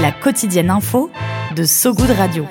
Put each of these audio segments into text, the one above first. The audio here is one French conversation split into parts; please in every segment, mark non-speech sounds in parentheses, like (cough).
La quotidienne info de So Good Radio.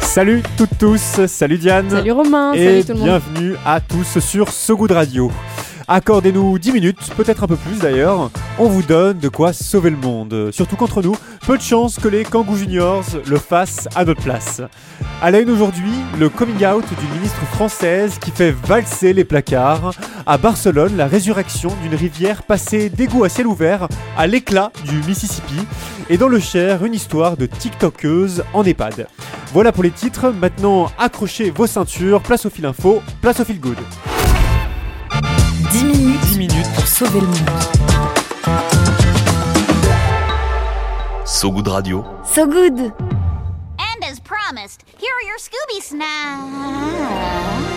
Salut toutes tous, salut Diane. Salut Romain, et salut tout le monde. bienvenue à tous sur So Good Radio. Accordez-nous 10 minutes, peut-être un peu plus d'ailleurs. On vous donne de quoi sauver le monde. Surtout qu'entre nous, peu de chance que les Kangoo Juniors le fassent à notre place. À la une aujourd'hui, le coming out d'une ministre française qui fait valser les placards. À Barcelone, la résurrection d'une rivière passée d'égout à ciel ouvert à l'éclat du Mississippi. Et dans le Cher, une histoire de TikTokeuse en EHPAD. Voilà pour les titres. Maintenant, accrochez vos ceintures. Place au fil info, place au fil good. 10 minutes, 10 minutes pour sauver le monde. So Good Radio. So Good And as promised, here are your Scooby snacks.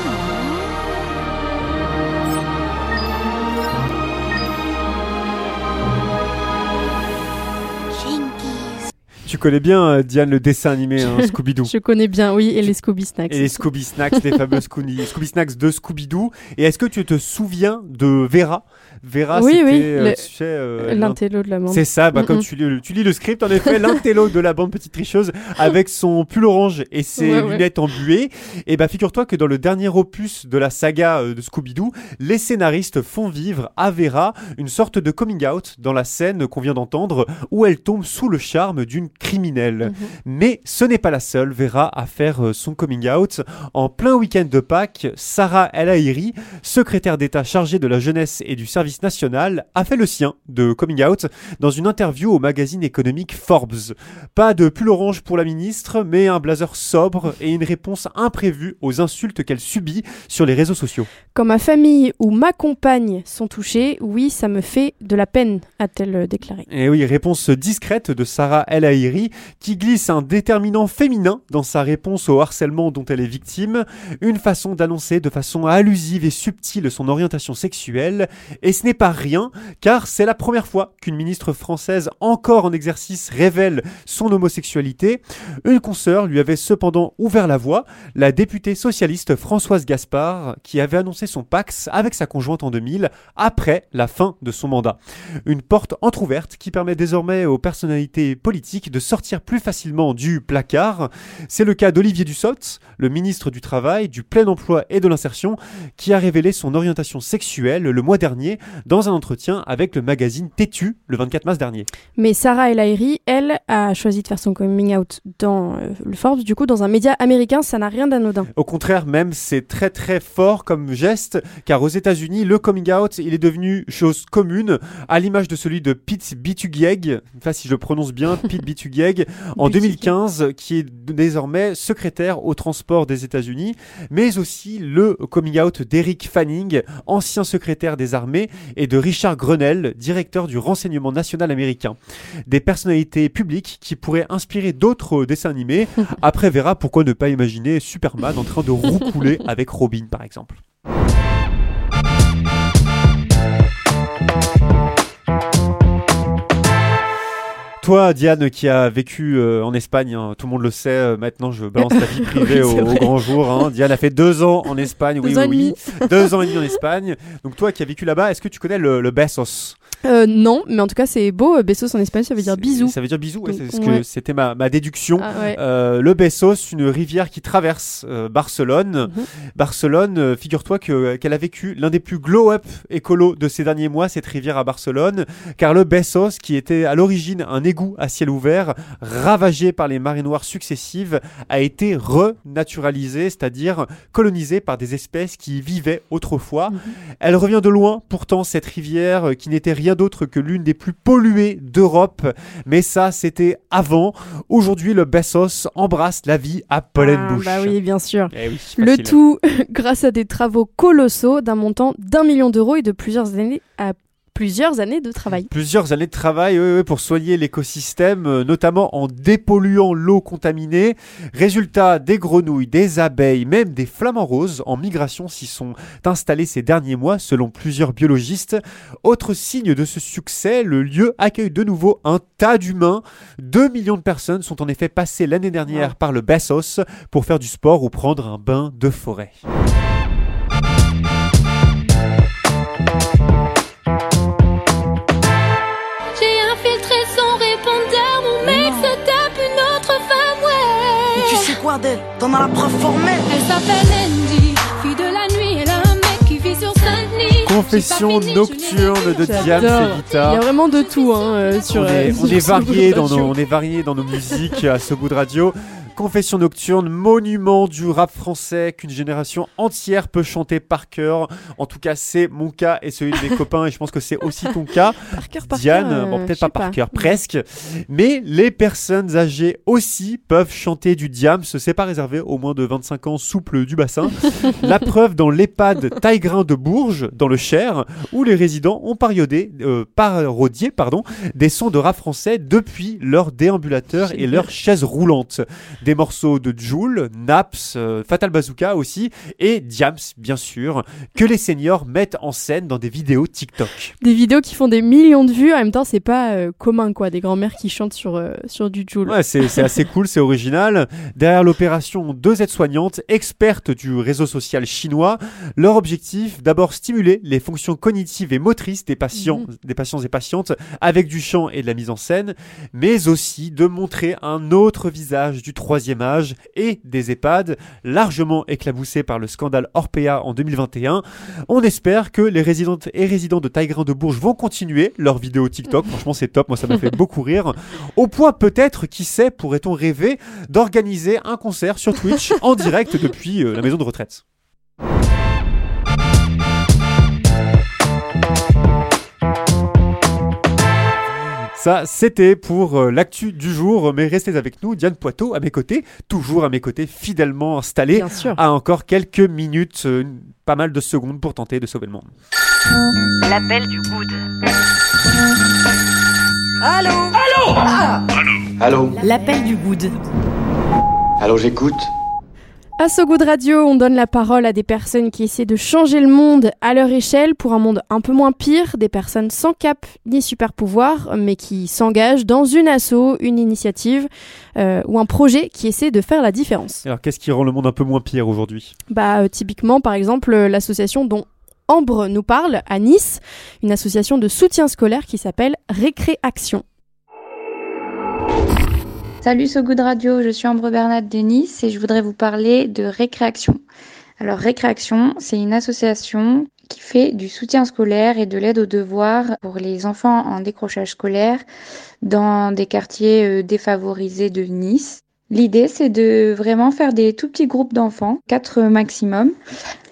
Tu connais bien, euh, Diane, le dessin animé hein, (laughs) Scooby-Doo. Je connais bien, oui, et les Scooby Snacks. Et les Scooby Snacks, les fameux Scooby, (laughs) Scooby Snacks de Scooby-Doo. Et est-ce que tu te souviens de Vera? Vera, Oui, c'était, oui, euh, le- tu sais, euh, L'intello de la bande. C'est ça, bah, comme tu, lis- tu lis le script, en effet, l'intello de la bande petite tricheuse avec son pull orange et ses Ouais, ouais. lunettes embuées. Et bah, figure-toi que dans le dernier opus de la saga de Scooby-Doo, les scénaristes font vivre à Vera une sorte de coming out dans la scène qu'on vient d'entendre où elle tombe sous le charme d'une criminelle. Mhm. Mais ce n'est pas la seule, Vera, à faire euh, son coming out. En plein week-end de Pâques, Sarah El Haïry, secrétaire d'État chargée de la jeunesse et du service national, a fait le sien de coming out dans une interview au magazine économique Forbes. Pas de pull orange pour la ministre, mais un blazer sobre et une réponse imprévue aux insultes qu'elle subit sur les réseaux sociaux. Quand ma famille ou ma compagne sont touchés, oui, ça me fait de la peine, a-t-elle euh, déclaré. Et oui, réponse discrète de Sarah El Qui glisse un déterminant féminin dans sa réponse au harcèlement dont elle est victime, une façon d'annoncer de façon allusive et subtile son orientation sexuelle, et ce n'est pas rien car c'est la première fois qu'une ministre française encore en exercice révèle son homosexualité. Une consoeur lui avait cependant ouvert la voie, la députée socialiste Françoise Gaspard qui avait annoncé son pax avec sa conjointe en 2000 après la fin de son mandat. Une porte entr'ouverte qui permet désormais aux personnalités politiques de sortir plus facilement du placard. C'est le cas d'Olivier Dussopt, le ministre du Travail, du Plein Emploi et de l'Insertion, qui a révélé son orientation sexuelle le mois dernier dans un entretien avec le magazine Tétu le 24 mars dernier. Mais Sarah El elle, a choisi de faire son coming out dans euh, le Forbes, du coup, dans un média américain, ça n'a rien d'anodin. Au contraire, même, c'est très très fort comme geste, car aux États-Unis, le coming out, il est devenu chose commune, à l'image de celui de Pete Buttigieg, enfin si je le prononce bien, Pete Buttigieg, en Buttigieg. 2015, qui est désormais secrétaire au transport des États-Unis, mais aussi le coming out d'Eric Fanning, ancien secrétaire des armées, et de Richard Grenell, directeur du renseignement national américain. Des personnalités publiques qui pourraient inspirer d'autres dessins animés. (laughs) Après Vera, pourquoi ne pas imaginer Superman en train de roucouler avec Robin par exemple Toi, Diane, qui a vécu euh, en Espagne, hein, tout le monde le sait, euh, maintenant je balance ta vie (laughs) privée Oui, au, au grand jour. hein. Diane a fait deux ans en Espagne, oui, oui, oui. deux ans et demi en Espagne. Donc toi qui as vécu là-bas, est-ce que tu connais le, le Bessos Euh, non, mais en tout cas, c'est beau. euh, Bessos en espagnol, ça veut dire bisous. Ça veut dire bisous, ouais, c'est ce Ouais. que c'était ma, ma déduction. Ah, ouais. Euh, le Bessos, une rivière qui traverse euh, Barcelone. Mhm. Barcelone, figure-toi que qu'elle a vécu l'un des plus glow-up écolos de ces derniers mois, cette rivière à Barcelone, car le Bessos, qui était à l'origine un égout à ciel ouvert, ravagé par les marées noires successives, a été renaturalisé, c'est-à-dire colonisé par des espèces qui y vivaient autrefois. Mhm. Elle revient de loin, pourtant, cette rivière qui n'était rien d'autre que l'une des plus polluées d'Europe. Mais ça, c'était avant. Aujourd'hui, le Bessos embrasse la vie à pleine Ah. Bah oui, bien sûr. Eh oui, Le tout (laughs) grâce à des travaux colossaux d'un montant d'un million d'euros et de plusieurs années à plusieurs années de travail. Plusieurs années de travail oui, oui, pour soigner l'écosystème, euh, notamment en dépolluant l'eau contaminée. Résultat, des grenouilles, des abeilles, même des flamants roses en migration s'y sont installés ces derniers mois, selon plusieurs biologistes. Autre signe de ce succès, le lieu accueille de nouveau un tas d'humains. 2 millions de personnes sont en effet passées l'année dernière par le Bessos pour faire du sport ou prendre un bain de forêt. D'elle T'en as la preuve formelle. Elle s'appelle Andy, fille de la nuit, elle a un mec qui vit sur Saint-Denis. Confession nocturne de Diane. Seguita. Il y a vraiment de tout hein, euh, sur. on est, euh, on est varié dans nos, on est varié dans nos musiques à ce bout de radio. Confession nocturne, monument du rap français qu'une génération entière peut chanter par cœur. En tout cas, c'est mon cas et celui de mes (laughs) copains et je pense que c'est aussi ton cas. Par cœur, par Diane, cœur, euh, bon peut-être pas par cœur, presque. Mais les personnes âgées aussi peuvent chanter du diams. C'est pas réservé aux moins de 25 ans souples du bassin. (laughs) La preuve dans l'EHPAD Taillegrain de Bourges, dans le Cher, où les résidents ont parodié, euh, parodié pardon, des sons de rap français depuis leur déambulateur et leur chaise roulante. Des morceaux de Joule, Naps, euh, Fatal Bazooka aussi, et Diams, bien sûr, que les seniors mettent en scène dans des vidéos TikTok. Des vidéos qui font des millions de vues, en même temps, c'est pas euh, commun, quoi. Des grands-mères qui chantent sur, euh, sur du Joule. Ouais, c'est assez cool, c'est original. Derrière l'opération, deux aides-soignantes, expertes du réseau social chinois. Leur objectif, d'abord stimuler les fonctions cognitives et motrices des patients, des patients et patientes avec du chant et de la mise en scène, mais aussi de montrer un autre visage du troisième âge et des EHPAD, largement éclaboussés par le scandale Orpea en 2021. On espère que les résidentes et résidents de Taillegrain de Bourges vont continuer leurs vidéos TikTok. (laughs) Franchement, c'est top. Moi, ça m'a fait beaucoup rire. Au point peut-être, qui sait, pourrait-on rêver d'organiser un concert sur Twitch en direct depuis euh, la maison de retraite. Ça, c'était pour euh, l'actu du jour, mais restez avec nous, Diane Poitot à mes côtés, toujours à mes côtés, fidèlement installée, Bien sûr. à encore quelques minutes, euh, pas mal de secondes pour tenter de sauver le monde. L'appel du good. Allô? Allô? L'appel du good. Allô, j'écoute À So Good Radio, on donne la parole à des personnes qui essaient de changer le monde à leur échelle pour un monde un peu moins pire, des personnes sans cap ni super pouvoir, mais qui s'engagent dans une asso, une initiative euh, ou un projet qui essaie de faire la différence. Alors, qu'est-ce qui rend le monde un peu moins pire aujourd'hui? Bah, euh, typiquement, par exemple, euh, l'association dont Ambre nous parle à Nice, une association de soutien scolaire qui s'appelle Récréaction. Salut So Good Radio, je suis Ambre Bernat de Nice et je voudrais vous parler de Récréaction. Alors Récréaction, c'est une association qui fait du soutien scolaire et de l'aide aux devoirs pour les enfants en décrochage scolaire dans des quartiers euh, défavorisés de Nice. L'idée, c'est de vraiment faire des tout petits groupes d'enfants, quatre maximum,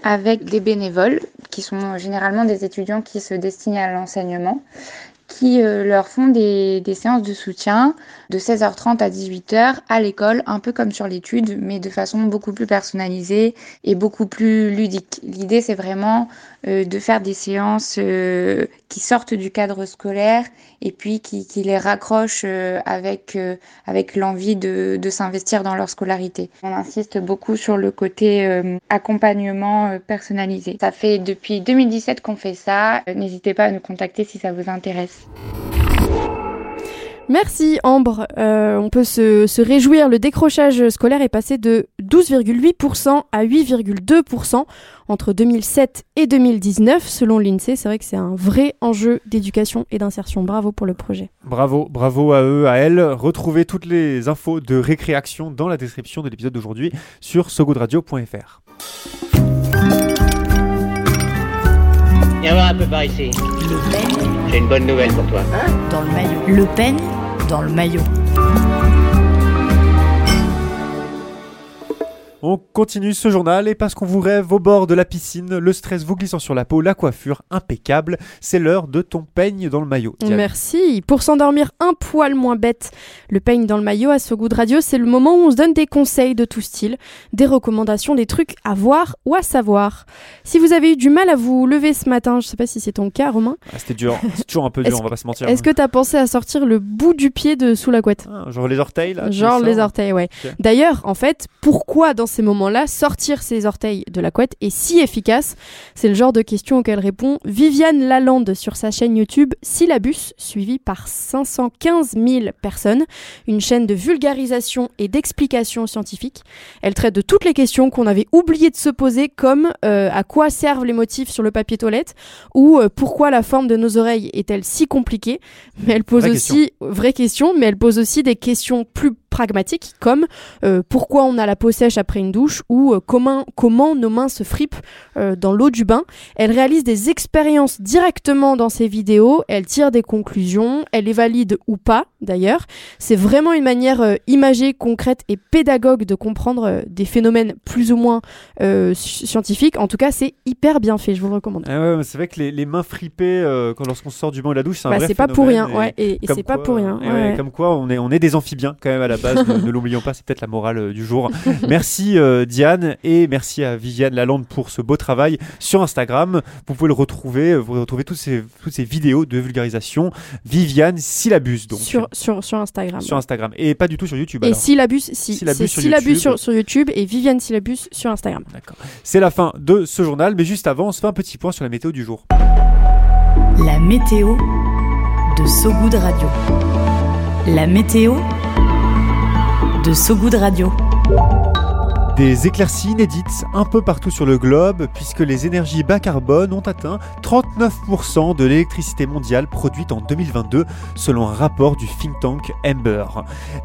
avec des bénévoles qui sont généralement des étudiants qui se destinent à l'enseignement qui euh, leur font des, des séances de soutien de 16h30 à 18h à l'école, un peu comme sur l'étude, mais de façon beaucoup plus personnalisée et beaucoup plus ludique. L'idée, c'est vraiment de faire des séances euh, qui sortent du cadre scolaire et puis qui, qui les raccrochent euh, avec, euh, avec l'envie de, de s'investir dans leur scolarité. On insiste beaucoup sur le côté euh, accompagnement euh, personnalisé. Ça fait depuis 2017 qu'on fait ça. Euh, N'hésitez pas à nous contacter si ça vous intéresse. Merci Ambre. Euh, on peut se, se réjouir, le décrochage scolaire est passé de 12,8% à 8,2% entre 2007 et 2019 selon l'INSEE. C'est vrai que c'est un vrai enjeu d'éducation et d'insertion. Bravo pour le projet. Bravo, bravo à eux, à elles. Retrouvez toutes les infos de récréation dans la description de l'épisode d'aujourd'hui sur sogoodradio.fr. Viens voir un peu par ici. Le Pen J'ai une bonne nouvelle pour toi. dans le maillot. Le Pen dans le maillot. On continue ce journal et parce qu'on vous rêve au bord de la piscine, le stress vous glissant sur la peau, la coiffure impeccable, c'est l'heure de ton peigne dans le maillot. Diane. Merci. Pour s'endormir un poil moins bête, le peigne dans le maillot à ce goût de radio, c'est le moment où on se donne des conseils de tout style, des recommandations, des trucs à voir ou à savoir. Si vous avez eu du mal à vous lever ce matin, je sais pas si c'est ton cas, Romain, Ah, C'était dur, c'est toujours un peu dur, on va pas se mentir. est-ce que t'as pensé à sortir le bout du pied de sous la couette? Ah, genre les orteils là Genre les orteils, ouais. D'ailleurs, en fait, pourquoi dans ces moments-là sortir ses orteils de la couette est si efficace C'est le genre de question auquel répond Viviane Lalande sur sa chaîne YouTube Syllabus, suivie par 515 000 personnes, une chaîne de vulgarisation et d'explication scientifique. Elle traite de toutes les questions qu'on avait oublié de se poser, comme euh, à quoi servent les motifs sur le papier toilette ou euh, pourquoi la forme de nos oreilles est-elle si compliquée. Mais elle pose Vraie aussi vraie question, mais elle pose aussi des questions plus pragmatiques comme euh, pourquoi on a la peau sèche après une douche ou euh, comment, comment nos mains se fripent euh, dans l'eau du bain. Elle réalise des expériences directement dans ses vidéos, elle tire des conclusions, elle est valide ou pas d'ailleurs. C'est vraiment une manière euh, imagée, concrète et pédagogue de comprendre des phénomènes plus ou moins euh, sci- scientifiques. En tout cas, c'est hyper bien fait, je vous le recommande. Ah ouais, c'est vrai que les, les mains fripées euh, quand lorsqu'on sort du bain ou de la douche, c'est un Bah, vrai c'est pas pour rien, ouais, et- c'est pas quoi, pour rien, ouais, ouais, ouais. Comme quoi, on est, on est des amphibiens quand même à la base, ne, (laughs) ne l'oublions pas, c'est peut-être la morale du jour. (laughs) merci euh, Diane et merci à Viviane Lalande pour ce beau travail sur Instagram. Vous pouvez le retrouver, euh, vous retrouvez toutes ces, toutes ces vidéos de vulgarisation. Viviane Syllabus, donc. Sur, sur, sur Instagram. Sur Instagram. Et pas du tout sur YouTube. Et alors. Syllabus, si. Syllabus sur Syllabus YouTube. sur, sur YouTube et Viviane Syllabus sur Instagram. C'est la fin de ce journal, mais juste avant, on se fait un petit point sur la météo du jour. La météo de Sogoud Radio. La météo de Sogoud Radio. Des éclaircies inédites un peu partout sur le globe, puisque les énergies bas carbone ont atteint 39% de l'électricité mondiale produite en 2022, selon un rapport du think tank Ember.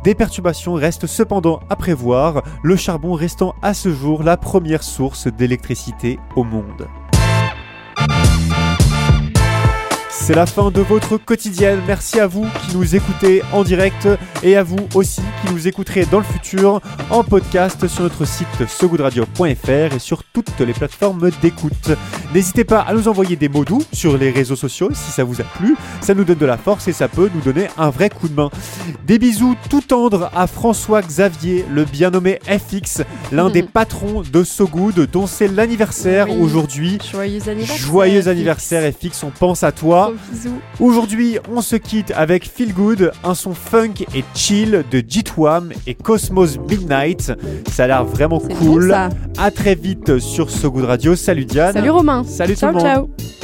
Des perturbations restent cependant à prévoir, le charbon restant à ce jour la première source d'électricité au monde. C'est la fin de votre quotidienne. Merci à vous qui nous écoutez en direct et à vous aussi qui nous écouterez dans le futur en podcast sur notre site sogoodradio.fr et sur toutes les plateformes d'écoute. N'hésitez pas à nous envoyer des mots doux sur les réseaux sociaux si ça vous a plu. Ça nous donne de la force et ça peut nous donner un vrai coup de main. Des bisous tout tendres à François Xavier, le bien nommé FX, l'un des (laughs) patrons de So Good, dont c'est l'anniversaire Oui. aujourd'hui. Joyeux anniversaire. Joyeux FX. anniversaire FX, on pense à toi. Bisous. Aujourd'hui, on se quitte avec Feel Good, un son funk et chill de Jitwam et Cosmos Midnight. Ça a l'air vraiment cool. bon, à très vite sur So Good Radio. Salut Diane. Salut Romain. Salut ciao, tout le monde. ciao.